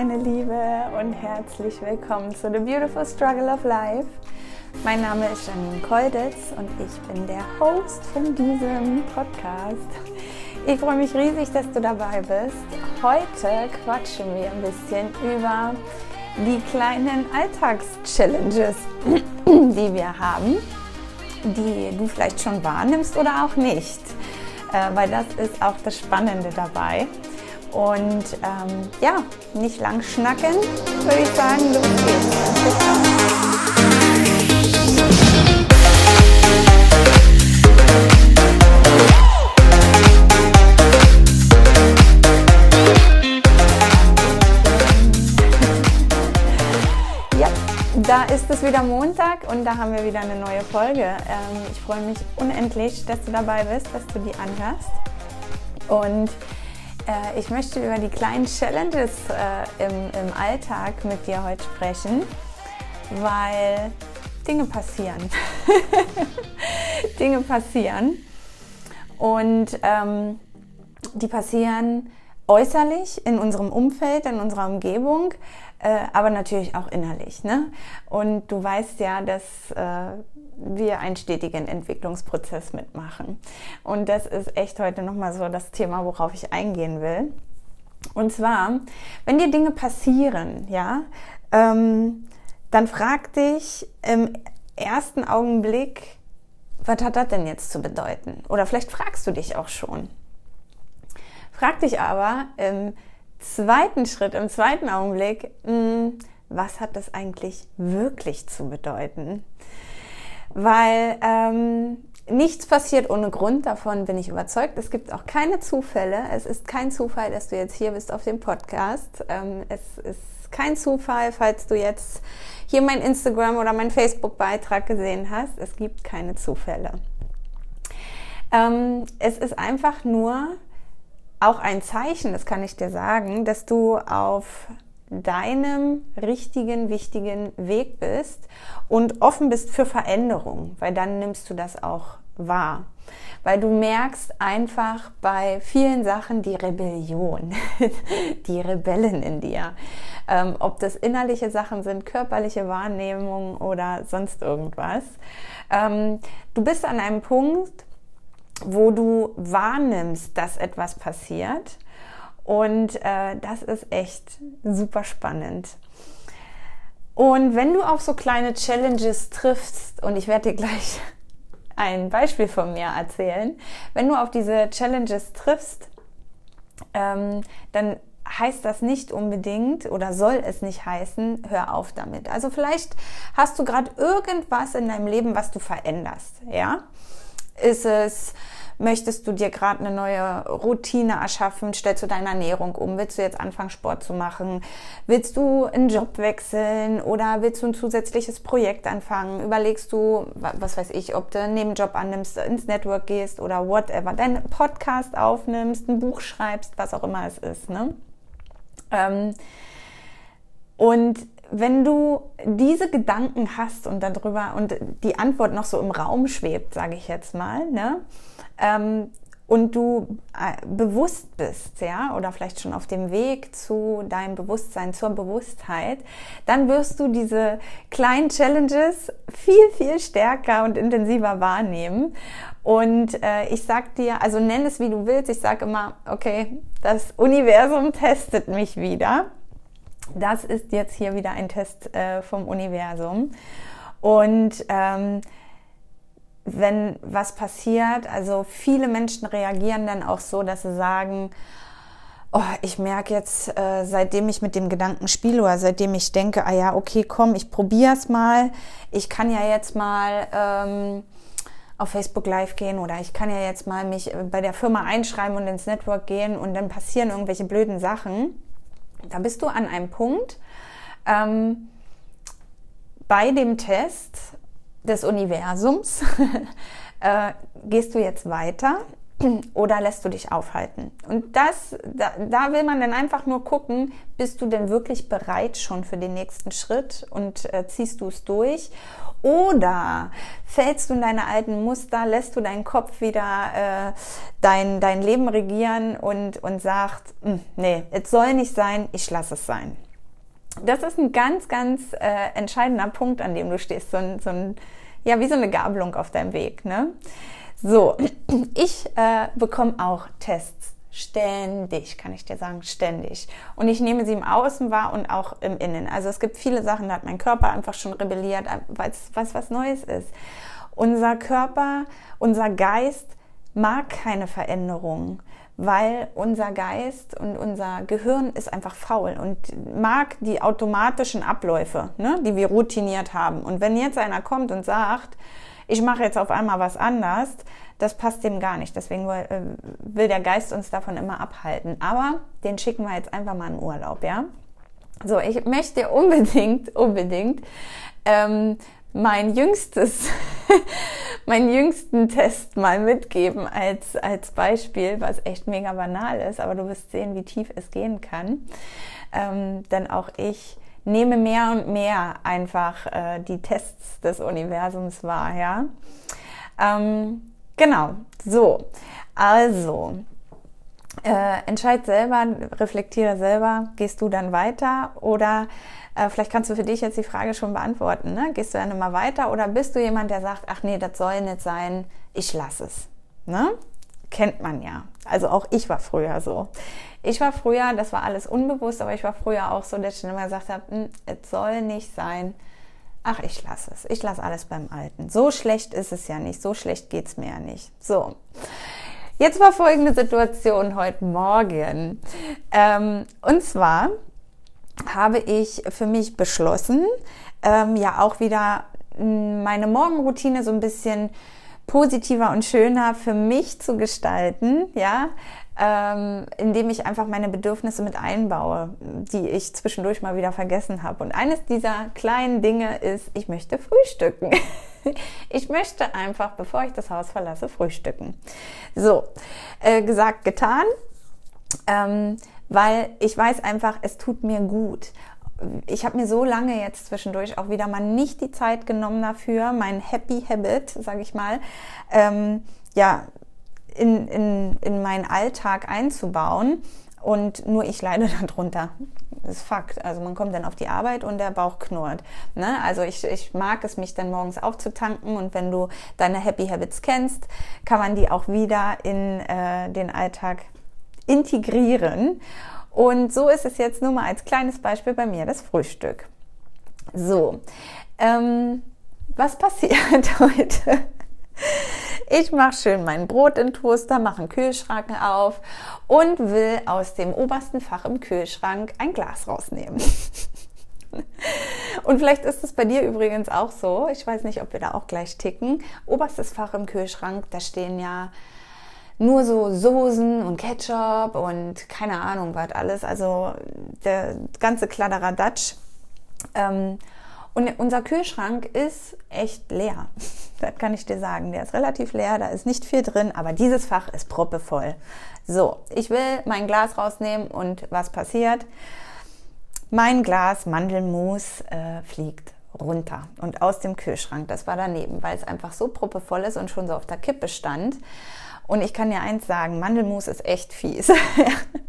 meine Liebe, und herzlich willkommen zu The Beautiful Struggle of Life. Mein Name ist Janine Kolditz und ich bin der Host von diesem Podcast. Ich freue mich riesig, dass du dabei bist. Heute quatschen wir ein bisschen über die kleinen Alltagschallenges, die wir haben, die du vielleicht schon wahrnimmst oder auch nicht, äh, weil das ist auch das Spannende dabei. Und ähm, ja, nicht lang schnacken, würde ich sagen, los geht's. Ja, da ist es wieder Montag und da haben wir wieder eine neue Folge. Ähm, ich freue mich unendlich, dass du dabei bist, dass du die anhörst. Und äh, ich möchte über die kleinen Challenges äh, im, im Alltag mit dir heute sprechen, weil Dinge passieren. Dinge passieren. Und ähm, die passieren äußerlich in unserem Umfeld, in unserer Umgebung, äh, aber natürlich auch innerlich. Ne? Und du weißt ja, dass äh, wir einen stetigen Entwicklungsprozess mitmachen. Und das ist echt heute nochmal so das Thema, worauf ich eingehen will. Und zwar, wenn dir Dinge passieren, ja, ähm, dann frag dich im ersten Augenblick, was hat das denn jetzt zu bedeuten? Oder vielleicht fragst du dich auch schon. Frag dich aber im zweiten Schritt, im zweiten Augenblick, mh, hm, was hat das eigentlich wirklich zu bedeuten? Weil ähm, nichts passiert ohne Grund, davon bin ich überzeugt. Es gibt auch keine Zufälle. Es ist kein Zufall, dass du jetzt hier bist auf dem Podcast. Ähm, es ist kein Zufall, falls du jetzt hier mein Instagram oder mein Facebook-Beitrag gesehen hast. Es gibt keine Zufälle. Ähm, es ist einfach nur auch ein Zeichen, das kann ich dir sagen, dass du auf deinem richtigen, wichtigen Weg bist und offen bist für Veränderung, weil dann nimmst du das auch wahr. Weil du merkst einfach bei vielen Sachen die Rebellion, die Rebellen in dir. Ähm, ob das innerliche Sachen sind, körperliche Wahrnehmung oder sonst irgendwas. Ähm, du bist an einem Punkt, wo du wahrnimmst, dass etwas passiert. Und äh, das ist echt super spannend. Und wenn du auf so kleine Challenges triffst, und ich werde dir gleich ein Beispiel von mir erzählen, wenn du auf diese Challenges triffst, ähm, dann heißt das nicht unbedingt oder soll es nicht heißen, hör auf damit. Also vielleicht hast du gerade irgendwas in deinem Leben, was du veränderst, ja? Ist es, möchtest du dir gerade eine neue Routine erschaffen? Stellst du deine Ernährung um? Willst du jetzt anfangen, Sport zu machen? Willst du einen Job wechseln oder willst du ein zusätzliches Projekt anfangen? Überlegst du, was weiß ich, ob du einen Nebenjob annimmst, ins Network gehst oder whatever, deinen Podcast aufnimmst, ein Buch schreibst, was auch immer es ist. Ne? Ähm, und wenn du diese Gedanken hast und darüber und die Antwort noch so im Raum schwebt, sage ich jetzt mal, ne, ähm, und du äh, bewusst bist, ja, oder vielleicht schon auf dem Weg zu deinem Bewusstsein, zur Bewusstheit, dann wirst du diese kleinen Challenges viel, viel stärker und intensiver wahrnehmen. Und äh, ich sag dir, also nenn es wie du willst, ich sage immer, okay, das Universum testet mich wieder das ist jetzt hier wieder ein Test äh, vom Universum. Und ähm, wenn was passiert, also viele Menschen reagieren dann auch so, dass sie sagen, oh, ich merke jetzt, äh, seitdem ich mit dem Gedanken spiele oder seitdem ich denke, ah ja, okay, komm, ich probiere es mal. Ich kann ja jetzt mal ähm, auf Facebook Live gehen oder ich kann ja jetzt mal mich bei der Firma einschreiben und ins Network gehen und dann passieren irgendwelche blöden Sachen. Da bist du an einem Punkt ähm, bei dem Test des Universums. äh, gehst du jetzt weiter oder lässt du dich aufhalten? Und das, da, da, will man dann einfach nur gucken, bist du denn wirklich bereit schon für den nächsten Schritt und äh, ziehst du es durch? Oder fällst du in deine alten Muster, lässt du deinen Kopf wieder äh, dein, dein Leben regieren und, und sagt, hm, nee, es soll nicht sein, ich lasse es sein. das ist ein ganz, ganz äh, entscheidender Punkt, an dem du stehst. So ein, so ein, ja, wie so eine Gabelung auf deinem Weg. Ne? So, ich äh, bekomme auch Tests. Ständig, kann ich dir sagen, ständig. Und ich nehme sie im Außen wahr und auch im Innen. Also es gibt viele Sachen, da hat mein Körper einfach schon rebelliert, weil es was, was Neues ist. Unser Körper, unser Geist mag keine Veränderung weil unser Geist und unser Gehirn ist einfach faul und mag die automatischen Abläufe, ne, die wir routiniert haben. Und wenn jetzt einer kommt und sagt, ich mache jetzt auf einmal was anders, das passt dem gar nicht. Deswegen äh, will der Geist uns davon immer abhalten. Aber den schicken wir jetzt einfach mal in Urlaub, ja? So, ich möchte unbedingt, unbedingt ähm, mein jüngstes, meinen jüngsten Test mal mitgeben als, als Beispiel, was echt mega banal ist, aber du wirst sehen, wie tief es gehen kann. Ähm, denn auch ich nehme mehr und mehr einfach äh, die Tests des Universums wahr, ja. Ähm, genau, so. Also, äh, entscheid selber, reflektiere selber, gehst du dann weiter oder äh, vielleicht kannst du für dich jetzt die Frage schon beantworten. Ne? Gehst du dann immer weiter oder bist du jemand, der sagt, ach nee, das soll nicht sein, ich lasse es. Ne? Kennt man ja. Also auch ich war früher so. Ich war früher, das war alles unbewusst, aber ich war früher auch so, dass ich immer gesagt habe, hm, es soll nicht sein. Ach, ich lasse es. Ich lasse alles beim Alten. So schlecht ist es ja nicht. So schlecht geht es mir ja nicht. So. Jetzt war folgende Situation heute Morgen. Ähm, und zwar habe ich für mich beschlossen, ähm, ja auch wieder meine Morgenroutine so ein bisschen positiver und schöner für mich zu gestalten, ja, ähm, indem ich einfach meine Bedürfnisse mit einbaue, die ich zwischendurch mal wieder vergessen habe. Und eines dieser kleinen Dinge ist, ich möchte frühstücken. ich möchte einfach, bevor ich das Haus verlasse, frühstücken. So, äh, gesagt, getan. Ähm, weil ich weiß einfach, es tut mir gut. Ich habe mir so lange jetzt zwischendurch auch wieder mal nicht die Zeit genommen dafür, mein Happy Habit, sage ich mal, ähm, ja, in, in, in meinen Alltag einzubauen. Und nur ich leide darunter. Das ist Fakt. Also man kommt dann auf die Arbeit und der Bauch knurrt. Ne? Also ich, ich mag es, mich dann morgens aufzutanken und wenn du deine Happy Habits kennst, kann man die auch wieder in äh, den Alltag integrieren. Und so ist es jetzt nur mal als kleines Beispiel bei mir das Frühstück. So, ähm, was passiert heute? Ich mache schön mein Brot in Toaster, mache einen Kühlschrank auf und will aus dem obersten Fach im Kühlschrank ein Glas rausnehmen. Und vielleicht ist es bei dir übrigens auch so. Ich weiß nicht, ob wir da auch gleich ticken. Oberstes Fach im Kühlschrank, da stehen ja nur so Soßen und Ketchup und keine Ahnung was alles. Also der ganze Kladderadatsch. Ähm, und unser Kühlschrank ist echt leer. Das kann ich dir sagen. Der ist relativ leer, da ist nicht viel drin, aber dieses Fach ist proppevoll. So, ich will mein Glas rausnehmen und was passiert? Mein Glas Mandelmus äh, fliegt runter und aus dem Kühlschrank. Das war daneben, weil es einfach so proppevoll ist und schon so auf der Kippe stand. Und ich kann dir eins sagen, Mandelmus ist echt fies.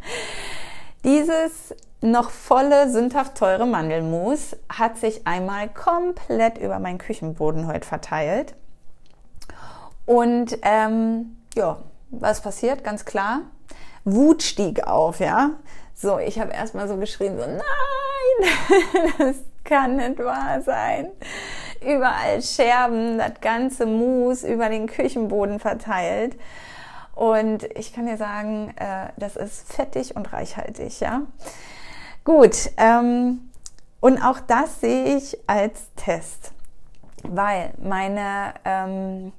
Dieses noch volle, sündhaft teure Mandelmus hat sich einmal komplett über meinen Küchenboden heute verteilt. Und ähm, ja, was passiert? Ganz klar. Wut stieg auf, ja. So, ich habe erstmal so geschrien, so, nein, das kann nicht wahr sein. Überall Scherben, das ganze Mus über den Küchenboden verteilt. Und ich kann dir sagen, äh, das ist fettig und reichhaltig, ja. Gut, ähm, und auch das sehe ich als Test, weil meine, ähm,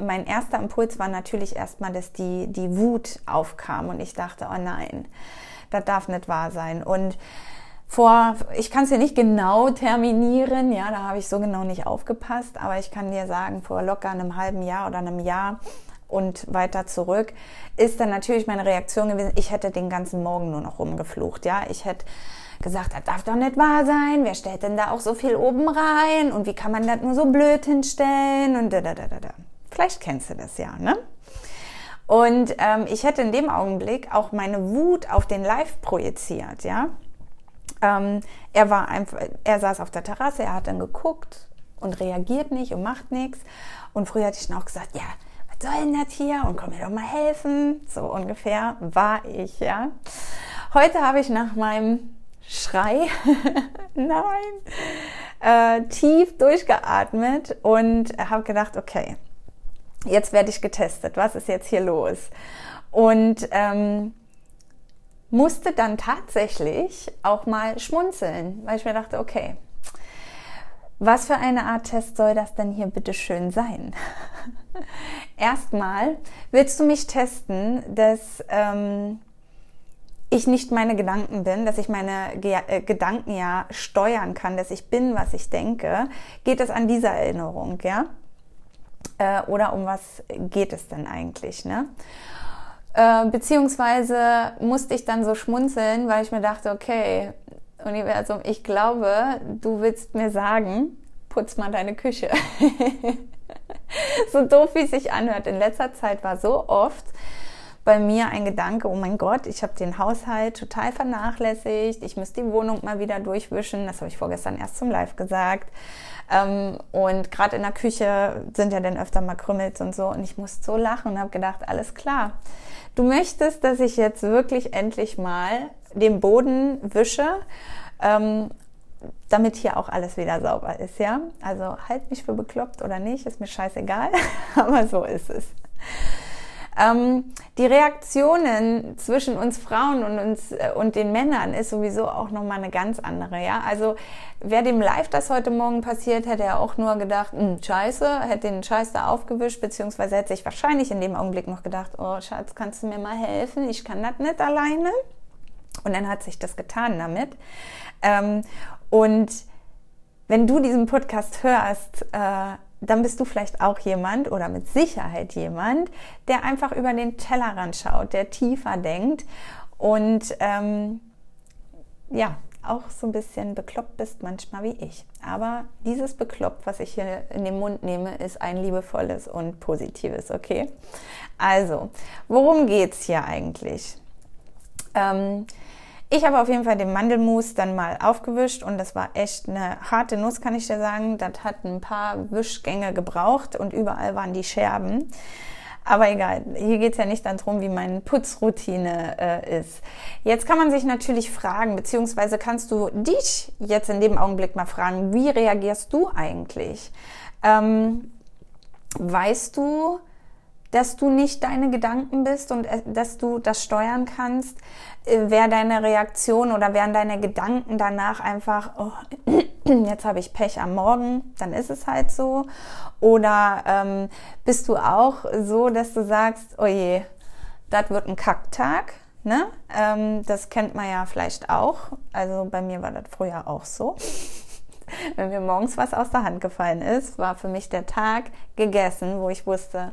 mein erster Impuls war natürlich erstmal, dass die, die Wut aufkam und ich dachte, oh nein, das darf nicht wahr sein. Und vor, ich kann es dir nicht genau terminieren, ja, da habe ich so genau nicht aufgepasst, aber ich kann dir sagen, vor locker einem halben Jahr oder einem Jahr und weiter zurück, ist dann natürlich meine Reaktion gewesen, ich hätte den ganzen Morgen nur noch rumgeflucht, ja. Ich hätte gesagt, das darf doch nicht wahr sein, wer stellt denn da auch so viel oben rein und wie kann man das nur so blöd hinstellen und da, da, da, da. Vielleicht kennst du das ja, ne? Und ähm, ich hätte in dem Augenblick auch meine Wut auf den Live projiziert, ja. Ähm, er war einfach, er saß auf der Terrasse, er hat dann geguckt und reagiert nicht und macht nichts. Und früher hatte ich dann auch gesagt, ja, was soll denn das hier? Und komm mir doch mal helfen. So ungefähr war ich, ja. Heute habe ich nach meinem Schrei, nein, äh, tief durchgeatmet und habe gedacht, okay, jetzt werde ich getestet. Was ist jetzt hier los? Und ähm, musste dann tatsächlich auch mal schmunzeln, weil ich mir dachte, okay, was für eine Art Test soll das denn hier bitte schön sein? Erstmal willst du mich testen, dass ähm, ich nicht meine Gedanken bin, dass ich meine Ge äh, Gedanken ja steuern kann, dass ich bin, was ich denke. Geht es an dieser Erinnerung, ja? Äh, oder um was geht es denn eigentlich, ne? Äh, beziehungsweise musste ich dann so schmunzeln, weil ich mir dachte, okay, Universum, ich glaube, du willst mir sagen, putz mal deine Küche. so doof, wie es sich anhört. In letzter Zeit war so oft bei mir ein Gedanke, oh mein Gott, ich habe den Haushalt total vernachlässigt, ich müsste die Wohnung mal wieder durchwischen. Das habe ich vorgestern erst zum Live gesagt. Ähm, und gerade in der Küche sind ja dann öfter mal Krümmels und so. Und ich musste so lachen und habe gedacht, alles klar. Du möchtest, dass ich jetzt wirklich endlich mal den Boden wische, ähm, damit hier auch alles wieder sauber ist, ja? Also halt mich für bekloppt oder nicht, ist mir scheißegal, aber so ist es. Ähm, die Reaktionen zwischen uns Frauen und uns äh, und den Männern ist sowieso auch nochmal eine ganz andere, ja. Also wäre dem live das heute Morgen passiert, hätte er auch nur gedacht, hm, scheiße, hätte den Scheiß da aufgewischt, beziehungsweise hätte sich wahrscheinlich in dem Augenblick noch gedacht, oh Schatz, kannst du mir mal helfen? Ich kann das nicht alleine. Und dann hat sich das getan damit. Ähm, und wenn du diesen Podcast hörst, äh, dann bist du vielleicht auch jemand oder mit Sicherheit jemand, der einfach über den Tellerrand schaut, der tiefer denkt und ähm, ja, auch so ein bisschen bekloppt bist manchmal wie ich. Aber dieses Bekloppt, was ich hier in den Mund nehme, ist ein liebevolles und positives, okay? Also, worum geht's hier eigentlich? Ähm, ich habe auf jeden Fall den Mandelmus dann mal aufgewischt und das war echt eine harte Nuss, kann ich dir sagen. Das hat ein paar Wischgänge gebraucht und überall waren die Scherben. Aber egal, hier geht es ja nicht darum, wie meine Putzroutine äh, ist. Jetzt kann man sich natürlich fragen, beziehungsweise kannst du dich jetzt in dem Augenblick mal fragen, wie reagierst du eigentlich? Ähm, weißt du, dass du nicht deine Gedanken bist und äh, dass du das steuern kannst, äh, wäre deine Reaktion oder wären deine Gedanken danach einfach, oh, jetzt habe ich Pech am Morgen, dann ist es halt so. Oder ähm, bist du auch so, dass du sagst, oh je, das wird ein Kacktag. Ne? Ähm, das kennt man ja vielleicht auch. Also bei mir war das früher auch so. Wenn mir morgens was aus der Hand gefallen ist, war für mich der Tag gegessen, wo ich wusste,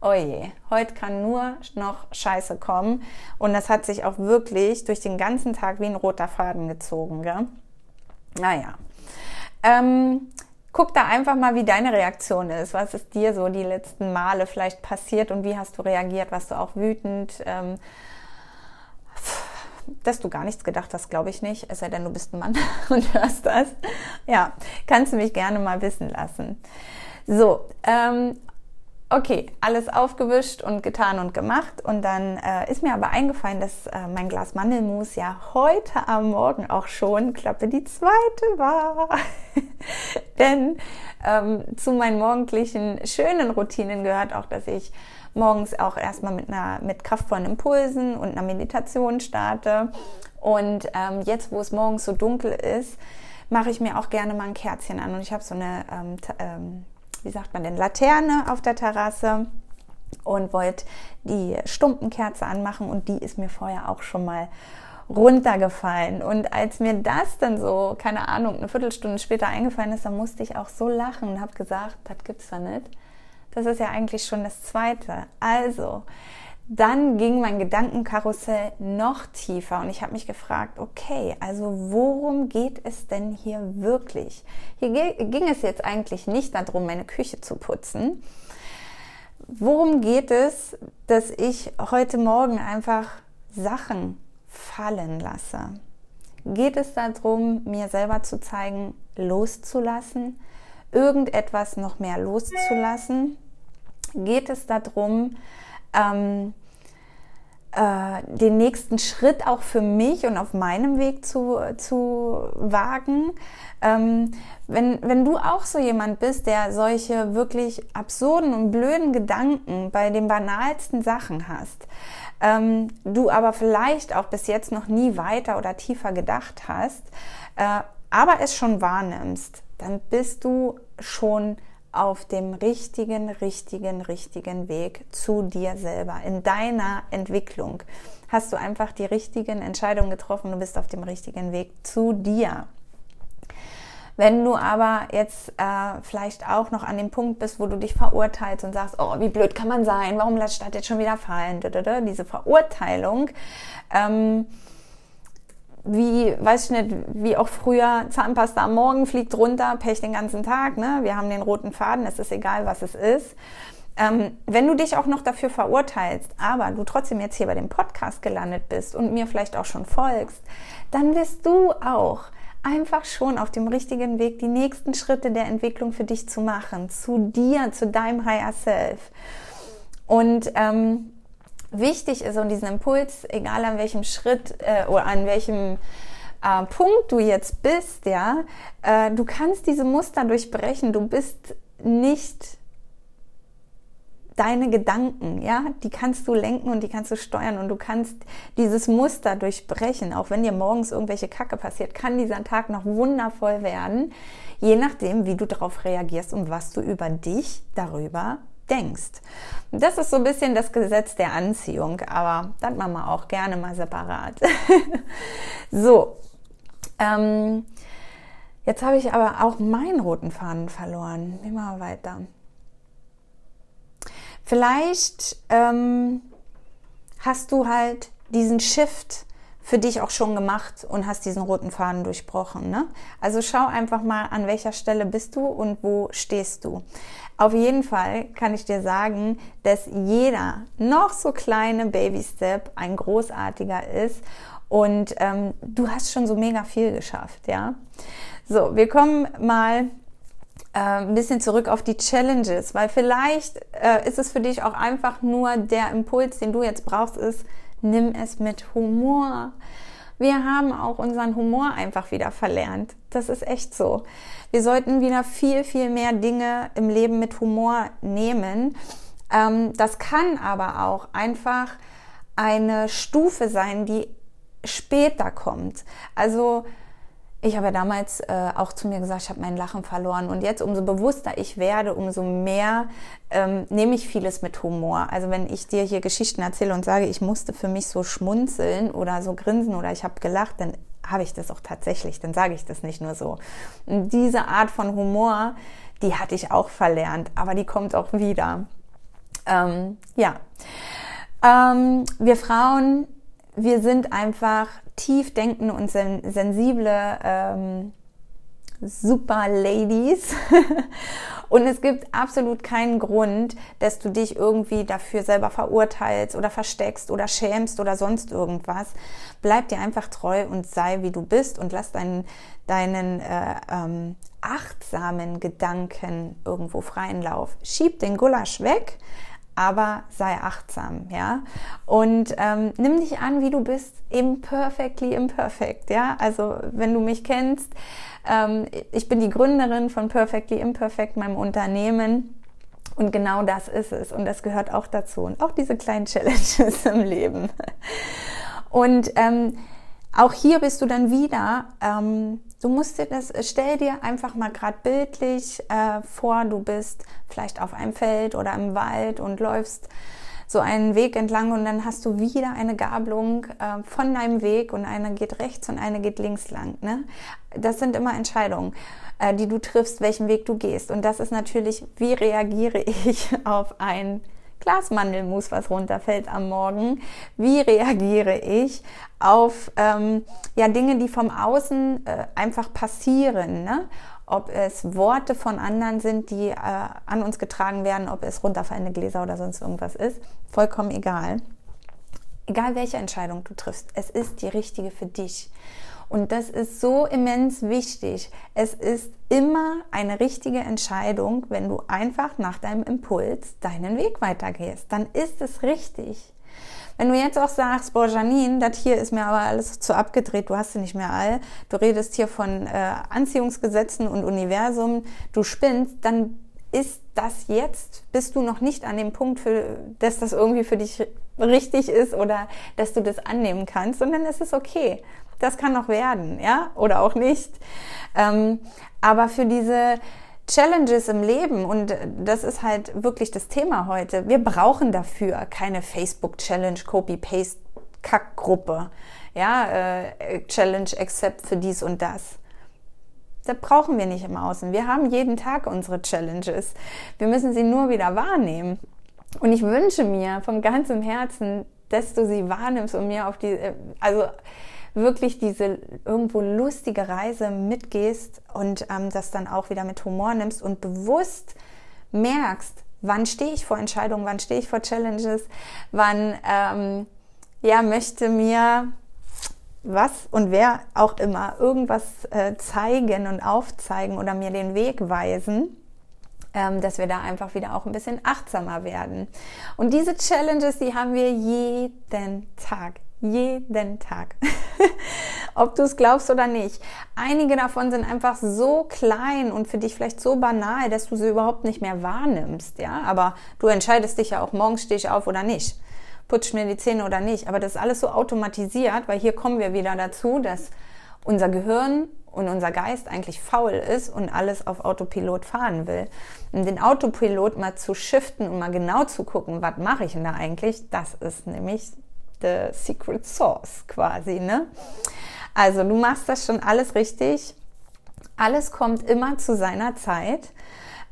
oh je, heute kann nur noch Scheiße kommen. Und das hat sich auch wirklich durch den ganzen Tag wie ein roter Faden gezogen. Gell? Naja. Ähm, guck da einfach mal, wie deine Reaktion ist. Was ist dir so die letzten Male vielleicht passiert und wie hast du reagiert? Warst du auch wütend? Ähm, dass du gar nichts gedacht hast, glaube ich nicht. Es sei denn, du bist ein Mann und hörst das. Ja, kannst du mich gerne mal wissen lassen. So, ähm, Okay, alles aufgewischt und getan und gemacht. Und dann äh, ist mir aber eingefallen, dass äh, mein Glas Mandelmus ja heute am Morgen auch schon, Klappe die zweite war. Denn ähm, zu meinen morgendlichen schönen Routinen gehört auch, dass ich morgens auch erstmal mit einer mit kraftvollen Impulsen und einer Meditation starte. Und ähm, jetzt, wo es morgens so dunkel ist, mache ich mir auch gerne mal ein Kerzchen an. Und ich habe so eine ähm, ähm, wie sagt man denn, Laterne auf der Terrasse und wollte die Stumpenkerze anmachen und die ist mir vorher auch schon mal runtergefallen. Und als mir das dann so, keine Ahnung, eine Viertelstunde später eingefallen ist, dann musste ich auch so lachen und habe gesagt, das gibt's da nicht. Das ist ja eigentlich schon das Zweite. Also, dann ging mein Gedankenkarussell noch tiefer und ich habe mich gefragt, okay, also worum geht es denn hier wirklich? Hier ging es jetzt eigentlich nicht darum, meine Küche zu putzen. Worum geht es, dass ich heute Morgen einfach Sachen fallen lasse? Geht es darum, mir selber zu zeigen, loszulassen, irgendetwas noch mehr loszulassen? Geht es darum, ähm, äh, den nächsten Schritt auch für mich und auf meinem Weg zu, zu wagen. Ähm, wenn, wenn du auch so jemand bist, der solche wirklich absurden und blöden Gedanken bei den banalsten Sachen hast, ähm, du aber vielleicht auch bis jetzt noch nie weiter oder tiefer gedacht hast, äh, aber es schon wahrnimmst, dann bist du schon auf dem richtigen, richtigen, richtigen Weg zu dir selber. In deiner Entwicklung hast du einfach die richtigen Entscheidungen getroffen, du bist auf dem richtigen Weg zu dir. Wenn du aber jetzt äh, vielleicht auch noch an dem Punkt bist, wo du dich verurteilst und sagst, oh, wie blöd kann man sein, warum lässt Stadt jetzt schon wieder fallen, diese Verurteilung, ähm, wie, weiß ich nicht, wie auch früher, Zahnpasta am Morgen fliegt runter, Pech den ganzen Tag, ne? Wir haben den roten Faden, es ist egal, was es ist. Ähm, wenn du dich auch noch dafür verurteilst, aber du trotzdem jetzt hier bei dem Podcast gelandet bist und mir vielleicht auch schon folgst, dann wirst du auch einfach schon auf dem richtigen Weg, die nächsten Schritte der Entwicklung für dich zu machen, zu dir, zu deinem Higher Self. Und ähm, wichtig ist und diesen Impuls, egal an welchem Schritt äh, oder an welchem äh, Punkt du jetzt bist, ja, äh, du kannst diese Muster durchbrechen. Du bist nicht deine Gedanken, ja, die kannst du lenken und die kannst du steuern und du kannst dieses Muster durchbrechen. Auch wenn dir morgens irgendwelche Kacke passiert, kann dieser Tag noch wundervoll werden, je nachdem, wie du darauf reagierst und was du über dich darüber denkst. Das ist so ein bisschen das Gesetz der Anziehung, aber das machen wir auch gerne mal separat. so, ähm, jetzt habe ich aber auch meinen roten Faden verloren. Wir weiter? Vielleicht ähm, hast du halt diesen Shift für dich auch schon gemacht und hast diesen roten Faden durchbrochen. Ne? Also schau einfach mal, an welcher Stelle bist du und wo stehst du. Auf jeden Fall kann ich dir sagen, dass jeder noch so kleine Baby-Step ein großartiger ist und ähm, du hast schon so mega viel geschafft, ja. So, wir kommen mal äh, ein bisschen zurück auf die Challenges, weil vielleicht äh, ist es für dich auch einfach nur der Impuls, den du jetzt brauchst, ist, nimm es mit Humor. Wir haben auch unseren Humor einfach wieder verlernt. Das ist echt so. Wir sollten wieder viel, viel mehr Dinge im Leben mit Humor nehmen. Ähm, das kann aber auch einfach eine Stufe sein, die später kommt. Also ich habe ja damals äh, auch zu mir gesagt, ich habe mein Lachen verloren. Und jetzt, umso bewusster ich werde, umso mehr ähm, nehme ich vieles mit Humor. Also wenn ich dir hier Geschichten erzähle und sage, ich musste für mich so schmunzeln oder so grinsen oder ich habe gelacht, dann habe ich das auch tatsächlich. Dann sage ich das nicht nur so. Und diese Art von Humor, die hatte ich auch verlernt, aber die kommt auch wieder. Ähm, ja. Ähm, wir Frauen wir sind einfach tief denkende und sen sensible ähm, Super Ladies. und es gibt absolut keinen Grund, dass du dich irgendwie dafür selber verurteilst oder versteckst oder schämst oder sonst irgendwas. Bleib dir einfach treu und sei wie du bist und lass deinen, deinen äh, ähm, achtsamen Gedanken irgendwo freien Lauf. Schieb den Gulasch weg aber sei achtsam, ja. Und ähm, nimm dich an, wie du bist, imperfectly imperfect, ja. Also wenn du mich kennst, ähm, ich bin die Gründerin von Perfectly Imperfect, meinem Unternehmen. Und genau das ist es. Und das gehört auch dazu. Und auch diese kleinen Challenges im Leben. Und ähm, auch hier bist du dann wieder ähm, Du musst dir das, stell dir einfach mal gerade bildlich äh, vor, du bist vielleicht auf einem Feld oder im Wald und läufst so einen Weg entlang und dann hast du wieder eine Gabelung äh, von deinem Weg und eine geht rechts und eine geht links lang. Ne? Das sind immer Entscheidungen, äh, die du triffst, welchen Weg du gehst. Und das ist natürlich, wie reagiere ich auf ein Glas Mandelmus, was runterfällt am Morgen? Wie reagiere ich auf ähm, ja, Dinge, die vom Außen äh, einfach passieren? Ne? Ob es Worte von anderen sind, die äh, an uns getragen werden, ob es runterfallende Gläser oder sonst irgendwas ist, vollkommen egal. Egal welche Entscheidung du triffst, es ist die richtige für dich. Und das ist so immens wichtig. Es ist immer eine richtige Entscheidung, wenn du einfach nach deinem Impuls deinen Weg weitergehst. Dann ist es richtig. Wenn du jetzt auch sagst, boah, Janine, das hier ist mir aber alles zu abgedreht, du hast sie nicht mehr all, du redest hier von äh, Anziehungsgesetzen und Universum, du spinnst, dann ist das jetzt, bist du noch nicht an dem Punkt, für, dass das irgendwie für dich richtig ist oder dass du das annehmen kannst, sondern es ist okay. Das kann noch werden, ja, oder auch nicht. Ähm, aber für diese Challenges im Leben und das ist halt wirklich das Thema heute. Wir brauchen dafür keine Facebook-Challenge, Copy-Paste-Kack-Gruppe, ja, äh, Challenge Accept für dies und das. Das brauchen wir nicht im Außen. Wir haben jeden Tag unsere Challenges. Wir müssen sie nur wieder wahrnehmen. Und ich wünsche mir von ganzem Herzen, dass du sie wahrnimmst und mir auf die, äh, also wirklich diese irgendwo lustige Reise mitgehst und ähm, das dann auch wieder mit Humor nimmst und bewusst merkst, wann stehe ich vor Entscheidungen, wann stehe ich vor Challenges, wann ähm, ja möchte mir was und wer auch immer irgendwas äh, zeigen und aufzeigen oder mir den Weg weisen, ähm, dass wir da einfach wieder auch ein bisschen achtsamer werden. Und diese Challenges, die haben wir jeden Tag. Jeden Tag. Ob du es glaubst oder nicht. Einige davon sind einfach so klein und für dich vielleicht so banal, dass du sie überhaupt nicht mehr wahrnimmst. Ja, aber du entscheidest dich ja auch, morgens stehe ich auf oder nicht. Putsch mir die Zähne oder nicht. Aber das ist alles so automatisiert, weil hier kommen wir wieder dazu, dass unser Gehirn und unser Geist eigentlich faul ist und alles auf Autopilot fahren will. Und den Autopilot mal zu shiften und mal genau zu gucken, was mache ich denn da eigentlich, das ist nämlich the secret sauce quasi, ne? Also du machst das schon alles richtig. Alles kommt immer zu seiner Zeit.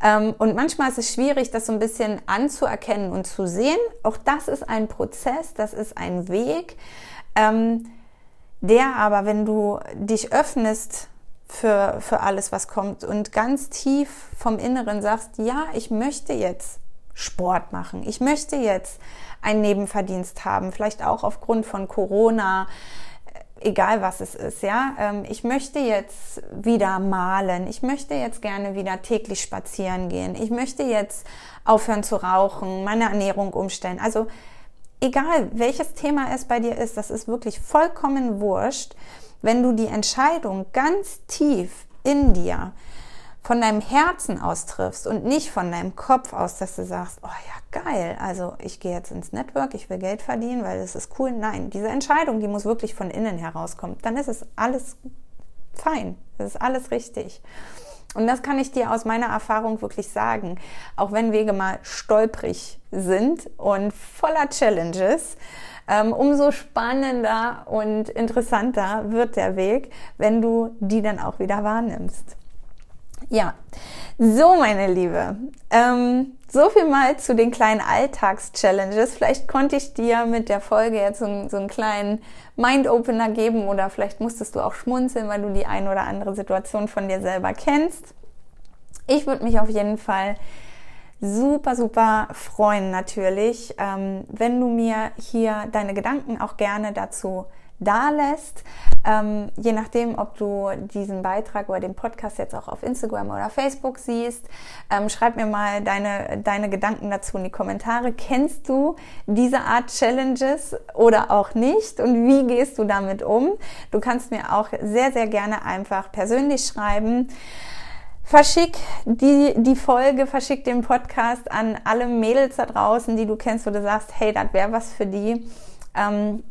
Ähm, und manchmal ist es schwierig, das so ein bisschen anzuerkennen und zu sehen. Auch das ist ein Prozess, das ist ein Weg, ähm, der aber, wenn du dich öffnest für, für alles, was kommt und ganz tief vom Inneren sagst, ja, ich möchte jetzt Sport machen, ich möchte jetzt einen Nebenverdienst haben, vielleicht auch aufgrund von Corona, egal was es ist, ja. Ähm, ich möchte jetzt wieder malen, ich möchte jetzt gerne wieder täglich spazieren gehen, ich möchte jetzt aufhören zu rauchen, meine Ernährung umstellen. Also egal welches Thema es bei dir ist, das ist wirklich vollkommen wurscht, wenn du die Entscheidung ganz tief in dir von deinem Herzen aus triffst und nicht von deinem Kopf aus, dass du sagst, oh ja, geil, also ich gehe jetzt ins Network, ich will Geld verdienen, weil es ist cool. Nein, diese Entscheidung, die muss wirklich von innen herauskommen. Dann ist es alles fein, das ist alles richtig. Und das kann ich dir aus meiner Erfahrung wirklich sagen. Auch wenn Wege mal stolprig sind und voller Challenges, ähm, umso spannender und interessanter wird der Weg, wenn du die dann auch wieder wahrnimmst. Ja, so meine Liebe, ähm, so viel mal zu den kleinen Alltags-Challenges. Vielleicht konnte ich dir mit der Folge jetzt so, so einen kleinen Mind-Opener geben oder vielleicht musstest du auch schmunzeln, weil du die ein oder andere Situation von dir selber kennst. Ich würde mich auf jeden Fall super, super freuen natürlich, ähm, wenn du mir hier deine Gedanken auch gerne dazu da lässt. Ähm, je nachdem, ob du diesen Beitrag oder den Podcast jetzt auch auf Instagram oder Facebook siehst, ähm, schreib mir mal deine, deine Gedanken dazu in die Kommentare. Kennst du diese Art Challenges oder auch nicht? Und wie gehst du damit um? Du kannst mir auch sehr, sehr gerne einfach persönlich schreiben. Verschick die, die Folge, verschick den Podcast an alle Mädels da draußen, die du kennst, wo du sagst, hey, das wäre was für die. Ähm,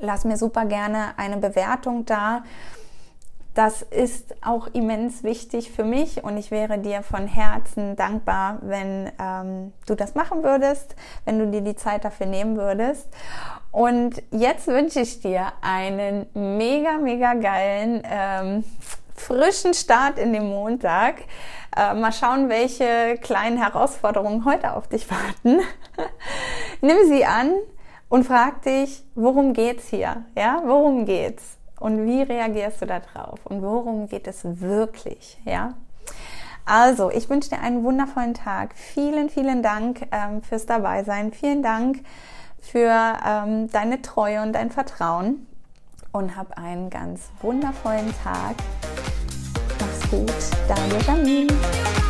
lass mir super gerne eine Bewertung da. Das ist auch immens wichtig für mich und ich wäre dir von Herzen dankbar, wenn ähm, du das machen würdest, wenn du dir die Zeit dafür nehmen würdest. Und jetzt wünsche ich dir einen mega, mega geilen, ähm, frischen Start in den Montag. Äh, mal schauen, welche kleinen Herausforderungen heute auf dich warten. Nimm sie an und frag dich, worum geht's hier? Ja, worum geht's? Und wie reagierst du da drauf? Und worum geht es wirklich? Ja? Also, ich wünsche dir einen wundervollen Tag. Vielen, vielen Dank ähm, fürs Dabeisein. Vielen Dank für ähm, deine Treue und dein Vertrauen. und hab einen ganz wundervollen Tag. Mach's gut, deine Janine.